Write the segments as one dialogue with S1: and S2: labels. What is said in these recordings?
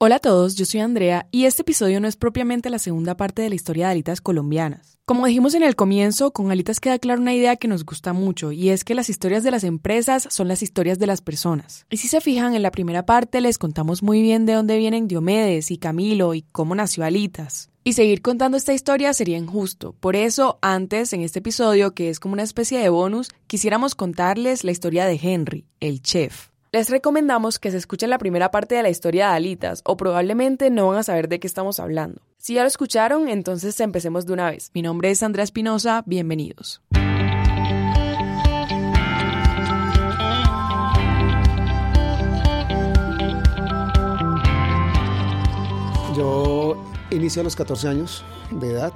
S1: Hola a todos, yo soy Andrea y este episodio no es propiamente la segunda parte de la historia de alitas colombianas. Como dijimos en el comienzo, con alitas queda clara una idea que nos gusta mucho y es que las historias de las empresas son las historias de las personas. Y si se fijan, en la primera parte les contamos muy bien de dónde vienen Diomedes y Camilo y cómo nació Alitas. Y seguir contando esta historia sería injusto. Por eso, antes, en este episodio, que es como una especie de bonus, quisiéramos contarles la historia de Henry, el chef. Les recomendamos que se escuchen la primera parte de la historia de Alitas o probablemente no van a saber de qué estamos hablando. Si ya lo escucharon, entonces empecemos de una vez. Mi nombre es Andrea Espinosa, bienvenidos.
S2: Yo inicio a los 14 años de edad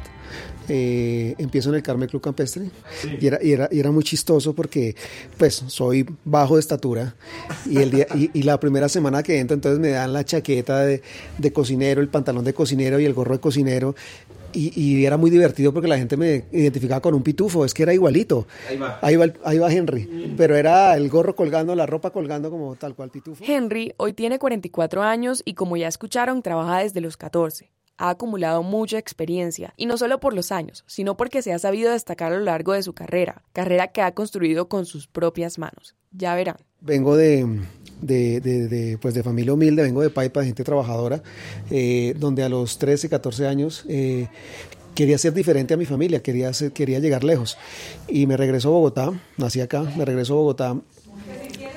S2: eh, empiezo en el Carmen Club Campestre y, era, y, era, y, era, muy chistoso porque pues soy bajo de estatura y, el día, y, la primera semana que entro entonces me dan la chaqueta de, de cocinero, el pantalón de cocinero y el gorro de cocinero y, era muy divertido porque la gente me identificaba con un pitufo, es que era igualito. Ahí va. Ahí va, ahí va Henry, mm. pero era el gorro colgando, la ropa colgando como tal cual pitufo.
S1: Henry hoy tiene 44 años y como ya escucharon, trabaja desde los 14 ha acumulado mucha experiencia, y no solo por los años, sino porque se ha sabido destacar a lo largo de su carrera, carrera que ha construido con sus propias manos. Ya verán.
S2: Vengo de, de, pues de familia humilde, vengo de Paipa, de gente trabajadora, eh, donde a los 13, 14 años eh, quería ser diferente a mi familia, quería, quería llegar lejos. Y me regreso a Bogotá, nací acá, me regreso a Bogotá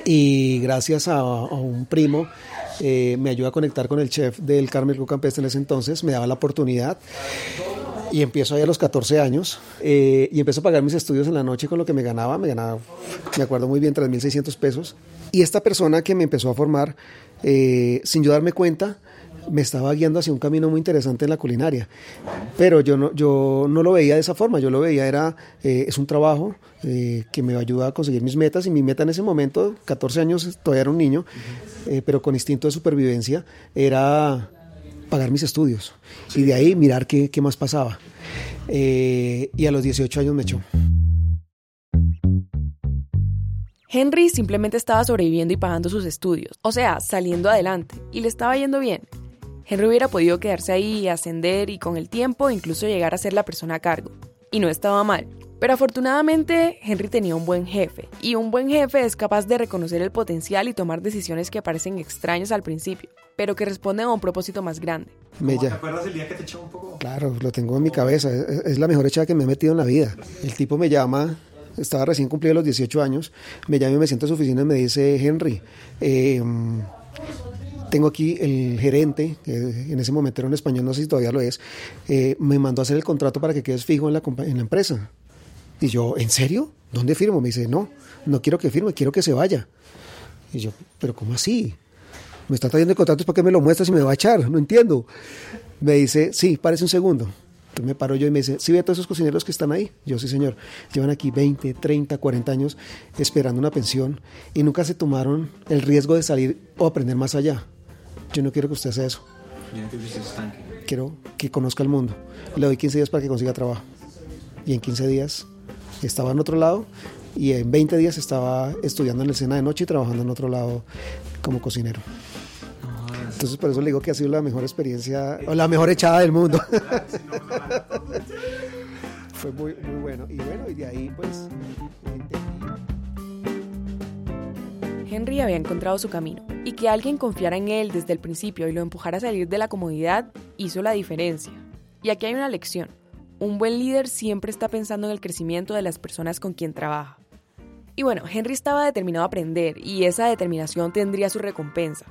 S2: y gracias a un primo eh, me ayuda a conectar con el chef del Carmel Club Campestre en ese entonces, me daba la oportunidad y empiezo ahí a los 14 años eh, y empiezo a pagar mis estudios en la noche con lo que me ganaba, me ganaba, me acuerdo muy bien, 3.600 pesos. Y esta persona que me empezó a formar, eh, sin yo darme cuenta, me estaba guiando hacia un camino muy interesante en la culinaria. Pero yo no, yo no lo veía de esa forma, yo lo veía, era, eh, es un trabajo eh, que me ayuda a conseguir mis metas y mi meta en ese momento, 14 años, todavía era un niño, eh, pero con instinto de supervivencia, era pagar mis estudios y de ahí mirar qué, qué más pasaba. y a los 18 años me echó.
S1: Henry simplemente estaba sobreviviendo y pagando sus estudios, o sea, saliendo adelante, y le estaba yendo bien. Henry hubiera podido quedarse ahí y ascender y con el tiempo incluso llegar a ser la persona a cargo. Y no estaba mal. Pero afortunadamente Henry tenía un buen jefe, y un buen jefe es capaz de reconocer el potencial y tomar decisiones que parecen extrañas al principio, pero que responden a un propósito más grande.
S2: ¿Te acuerdas del día que te echó un poco? Claro, lo tengo en mi cabeza, es, la mejor echada que me he metido en la vida. El tipo me llama, estaba recién cumplido los 18 años, me llama y me siento en su oficina y me dice, Henry, eh, tengo aquí el gerente, que en ese momento era un español, no sé si todavía lo es, eh, me mandó a hacer el contrato para que quedes fijo en la, en la empresa. Y yo, ¿en serio? ¿Dónde firmo? Me dice, no, no quiero que firme, quiero que se vaya. Y yo, ¿pero cómo así? Me está trayendo el contrato para que me lo muestres y me va a echar, no entiendo. Me dice, sí, parece un segundo. Me paro yo y me dice, ¿sí ve a todos esos cocineros que están ahí? Yo, sí, señor. Llevan aquí 20, 30, 40 años esperando una pensión y nunca se tomaron el riesgo de salir o aprender más allá. Yo no quiero que usted haga eso. Quiero que conozca el mundo. Le doy 15 días para que consiga trabajo. Y en 15 días estaba en otro lado y en 20 días estaba estudiando en el Sena de noche y trabajando en otro lado como cocinero. Entonces por eso le digo que ha sido la mejor experiencia o la mejor echada del mundo. Fue muy, muy bueno. Y bueno, y de ahí pues
S1: Henry había encontrado su camino y que alguien confiara en él desde el principio y lo empujara a salir de la comodidad hizo la diferencia. Y aquí hay una lección. Un buen líder siempre está pensando en el crecimiento de las personas con quien trabaja. Y bueno, Henry estaba determinado a aprender y esa determinación tendría su recompensa.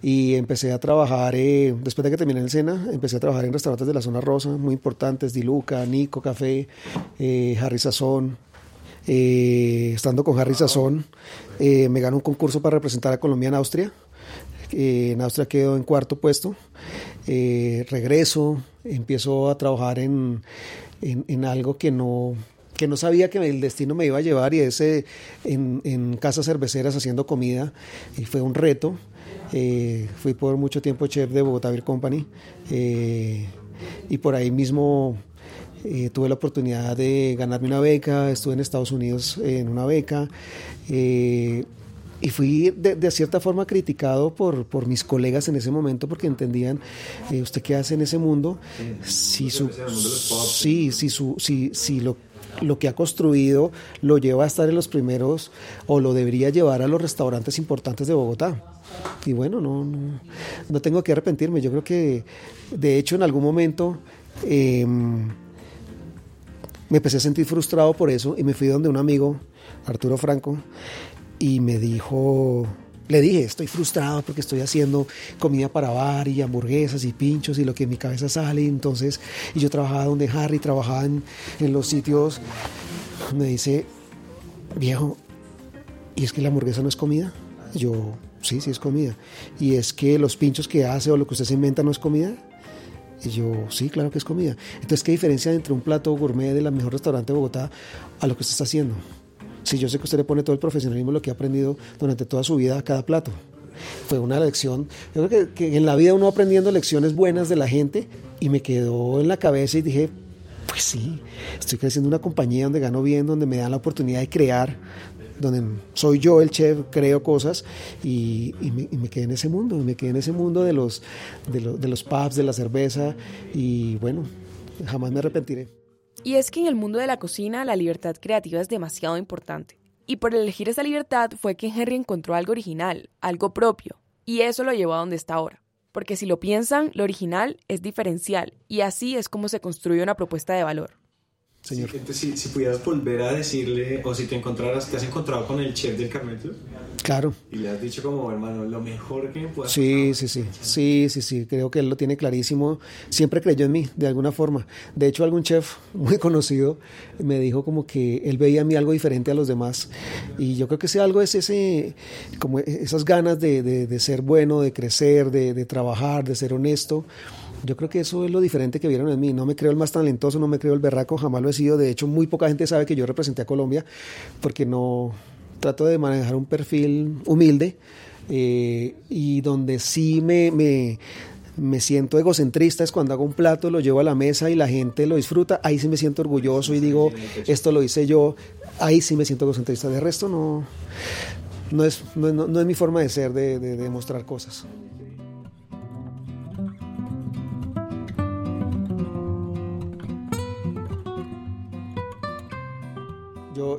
S2: Y empecé a trabajar, eh, después de que terminé el SENA, empecé a trabajar en restaurantes de la zona rosa, muy importantes, Diluca, Nico Café, eh, Harry Sazón, eh, estando con Harry Sazón, eh, me ganó un concurso para representar a Colombia en Austria. Eh, en Austria quedó en cuarto puesto. regreso, empiezo a trabajar en, en, algo que no, que no sabía que el destino me iba a llevar y ese en, en casas cerveceras haciendo comida y fue un reto. fui por mucho tiempo chef de Bogotá Beer Company y por ahí mismo eh, tuve la oportunidad de ganarme una beca, estuve en Estados Unidos en una beca. Eh, y fui de, cierta forma criticado por, por mis colegas en ese momento porque entendían, eh, ¿usted qué hace en ese mundo? Si, su, sí, si, su, si, si lo, lo que ha construido lo lleva a estar en los primeros o lo debería llevar a los restaurantes importantes de Bogotá. Y bueno, no, no, no tengo que arrepentirme. Yo creo que, de hecho, en algún momento... Em, me empecé a sentir frustrado por eso y me fui donde un amigo, Arturo Franco, y me dijo, le dije, estoy frustrado porque estoy haciendo comida para bar y hamburguesas y pinchos y lo que en mi cabeza sale. Entonces, y yo trabajaba donde Harry, trabajaba en, los sitios. Me dice, viejo, ¿y es que la hamburguesa no es comida? yo, sí, sí es comida. ¿Y es que los pinchos que hace o lo que usted se inventa no es comida? Y yo, sí, claro que es comida. Entonces, ¿qué diferencia entre un plato gourmet de la mejor restaurante de Bogotá a lo que usted está haciendo? Si yo sé que usted le pone todo el profesionalismo, lo que ha aprendido durante toda su vida a cada plato. Fue una lección. Yo creo que, en la vida uno aprendiendo lecciones buenas de la gente y me quedó en la cabeza y dije, pues sí, estoy creciendo una compañía donde gano bien, donde me dan la oportunidad de crear, donde soy yo el chef, creo cosas y, me, quedé en ese mundo, me quedé en ese mundo de los, de, de los pubs, de la cerveza y bueno, jamás me arrepentiré.
S1: Y es que en el mundo de la cocina la libertad creativa es demasiado importante. Y por elegir esa libertad fue que Henry encontró algo original, algo propio, y eso lo llevó a donde está ahora. Porque si lo piensan, lo original es diferencial, y así es como se construye una propuesta de valor.
S3: Señor. Si, si, pudieras volver a decirle, o si te encontraras, te has encontrado con el chef del Carmelo.
S2: Claro.
S3: Y le has dicho como, hermano, lo mejor que me puedas
S2: Sí, sí, sí, sí, sí, sí, creo que él lo tiene clarísimo. Siempre creyó en mí, de alguna forma. De hecho, algún chef muy conocido me dijo como que él veía a mí algo diferente a los demás. Y yo creo que ese algo es ese, como esas ganas de, de, ser bueno, de crecer, de, de trabajar, de ser honesto. Yo creo que eso es lo diferente que vieron en mí. No me creo el más talentoso, no me creo el berraco, jamás lo he sido. De hecho, muy poca gente sabe que yo representé a Colombia porque no trato de manejar un perfil humilde eh, y donde sí me, me, me, siento egocentrista es cuando hago un plato, lo llevo a la mesa y la gente lo disfruta. Ahí sí me siento orgulloso y digo, esto lo hice yo. Ahí sí me siento egocentrista. De resto, no, no, es, no, es mi forma de ser, de, de, de mostrar cosas.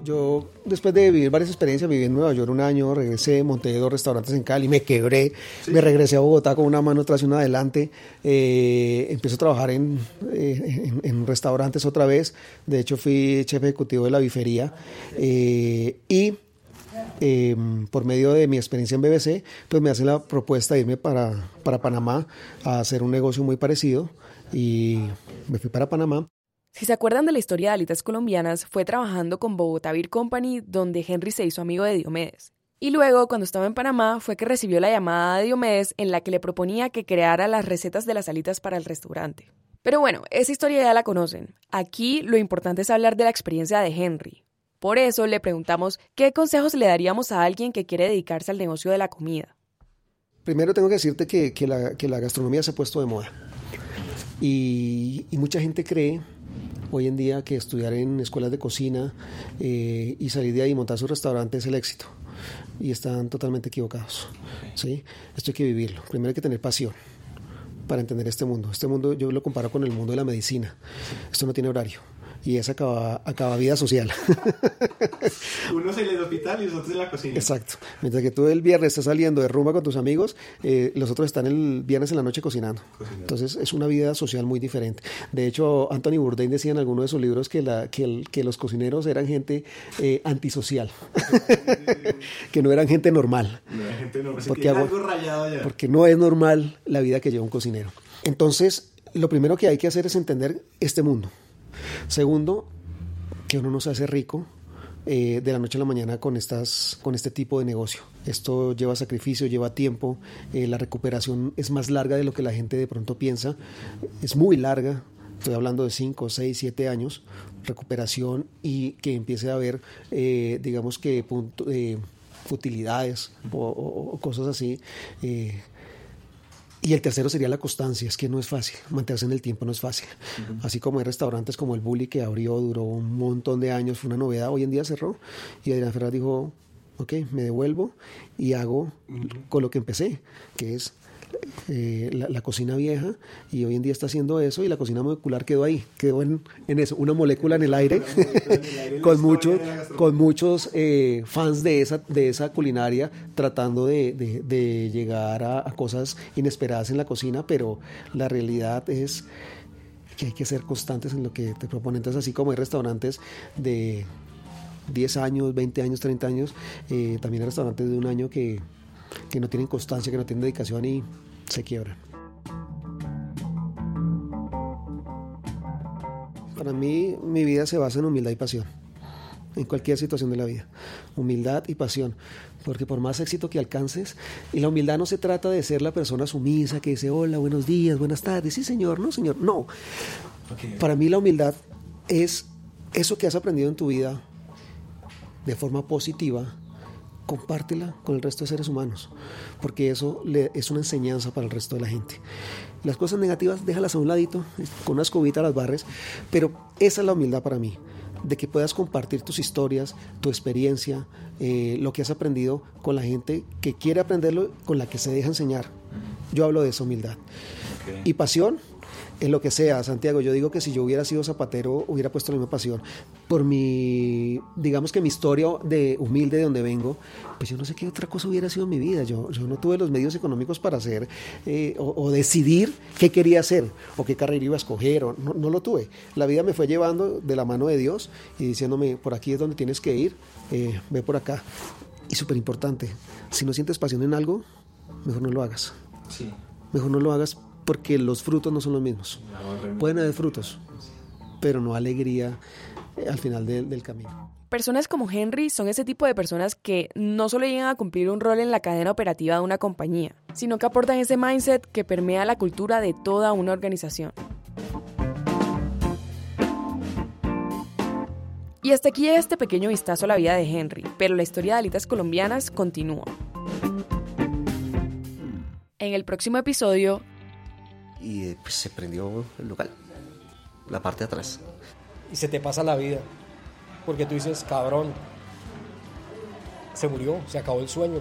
S2: Yo, después de vivir varias experiencias, viví en Nueva York un año, regresé, monté dos restaurantes en Cali, me quebré, me regresé a Bogotá con una mano atrás y una adelante, eh, empecé a trabajar en, eh, en, restaurantes otra vez, de hecho fui chef ejecutivo de la bifería eh, y em, por medio de mi experiencia en BBC, pues me hace la propuesta de irme para, para Panamá a hacer un negocio muy parecido y me fui para Panamá.
S1: Si se acuerdan de la historia de Alitas Colombianas, fue trabajando con Bogotá Company, donde Henry se hizo amigo de Diomedes. Y luego, cuando estaba en Panamá, fue que recibió la llamada de Diomedes en la que le proponía que creara las recetas de las alitas para el restaurante. Pero bueno, esa historia ya la conocen. Aquí lo importante es hablar de la experiencia de Henry. Por eso le preguntamos qué consejos le daríamos a alguien que quiere dedicarse al negocio de la comida.
S2: Primero tengo que decirte que, la, gastronomía se ha puesto de moda. y mucha gente cree hoy en día que estudiar en escuelas de cocina eh, y salir de ahí y montar su restaurante es el éxito. Y están totalmente equivocados. ¿sí? Esto hay que vivirlo. Primero hay que tener pasión para entender este mundo. Este mundo yo lo comparo con el mundo de la medicina. Esto no tiene horario y es acaba, acaba vida social.
S3: Uno se en el hospital y los otros en la cocina.
S2: Exacto. Mientras que tú el viernes estás saliendo de rumba con tus amigos, eh, los otros están el viernes en la noche cocinando. Entonces es una vida social muy diferente. De hecho, Anthony Bourdain decía en alguno de sus libros que, la, que, que los cocineros eran gente eh, antisocial, que no eran gente normal.
S3: No eran gente normal. Porque, algo rayado ya.
S2: porque no es normal la vida que lleva un cocinero. Entonces, lo primero que hay que hacer es entender este mundo. Segundo, que uno no se hace rico eh, de la noche a la mañana con, estas, con este tipo de negocio. Esto lleva sacrificio, lleva tiempo, eh, la recuperación es más larga de lo que la gente de pronto piensa, es muy larga, estoy hablando de 5, 6, 7 años, recuperación y que empiece a haber, eh, digamos que, punto, utilidades o, cosas así y el tercero sería la constancia, es que no es fácil, mantenerse en el tiempo no es fácil. Así como hay restaurantes como el Bully que abrió, duró un montón de años, fue una novedad, hoy en día cerró y Adrián Ferraz dijo, ¿ok? Me devuelvo y hago con lo que empecé, que es eh, la, cocina vieja y hoy en día está haciendo eso y la cocina molecular quedó ahí, quedó en, eso, una molécula en el aire, con, muchos con muchos eh, fans de esa, de esa culinaria tratando de, llegar a, cosas inesperadas en la cocina, pero la realidad es que hay que ser constantes en lo que te proponen. Entonces, así como hay restaurantes de 10 años, 20 años, 30 años, eh, también hay restaurantes de un año que que no tienen constancia, que no tienen dedicación y se quiebran. Para mí, mi vida se basa en humildad y pasión, en cualquier situación de la vida. Humildad y pasión, porque por más éxito que alcances, y la humildad no se trata de ser la persona sumisa que dice, hola, buenos días, buenas tardes, sí señor, no señor, no. Para mí la humildad es eso que has aprendido en tu vida de forma positiva, compártela con el resto de seres humanos, porque eso le, es una enseñanza para el resto de la gente. Las cosas negativas déjalas a un ladito, con una escobita las barres, pero esa es la humildad para mí, de que puedas compartir tus historias, tu experiencia, eh, lo que has aprendido con la gente que quiere aprenderlo, con la que se deja enseñar. Yo hablo de esa humildad. Y pasión, en lo que sea, Santiago. Yo digo que si yo hubiera sido zapatero, hubiera puesto la misma pasión. Por mi, digamos que mi historia de humilde de donde vengo, pues yo no sé qué otra cosa hubiera sido en mi vida. Yo, yo no tuve los medios económicos para hacer eh, o, decidir qué quería hacer o qué carrera iba a escoger. O, no, no, lo tuve. La vida me fue llevando de la mano de Dios y diciéndome, por aquí es donde tienes que ir, eh, ve por acá. Y súper importante, si no sientes pasión en algo, mejor no lo hagas. Sí. Mejor no lo hagas porque los frutos no son los mismos. Pueden haber frutos, pero no alegría eh, al final del, camino.
S1: Personas como Henry son ese tipo de personas que no solo llegan a cumplir un rol en la cadena operativa de una compañía, sino que aportan ese mindset que permea la cultura de toda una organización. Y hasta aquí este pequeño vistazo a la vida de Henry, pero la historia de alitas colombianas continúa. En el próximo episodio
S4: y pues, se prendió el local, la parte de atrás.
S5: Y se te pasa la vida, porque tú dices, cabrón, se murió, se acabó el sueño,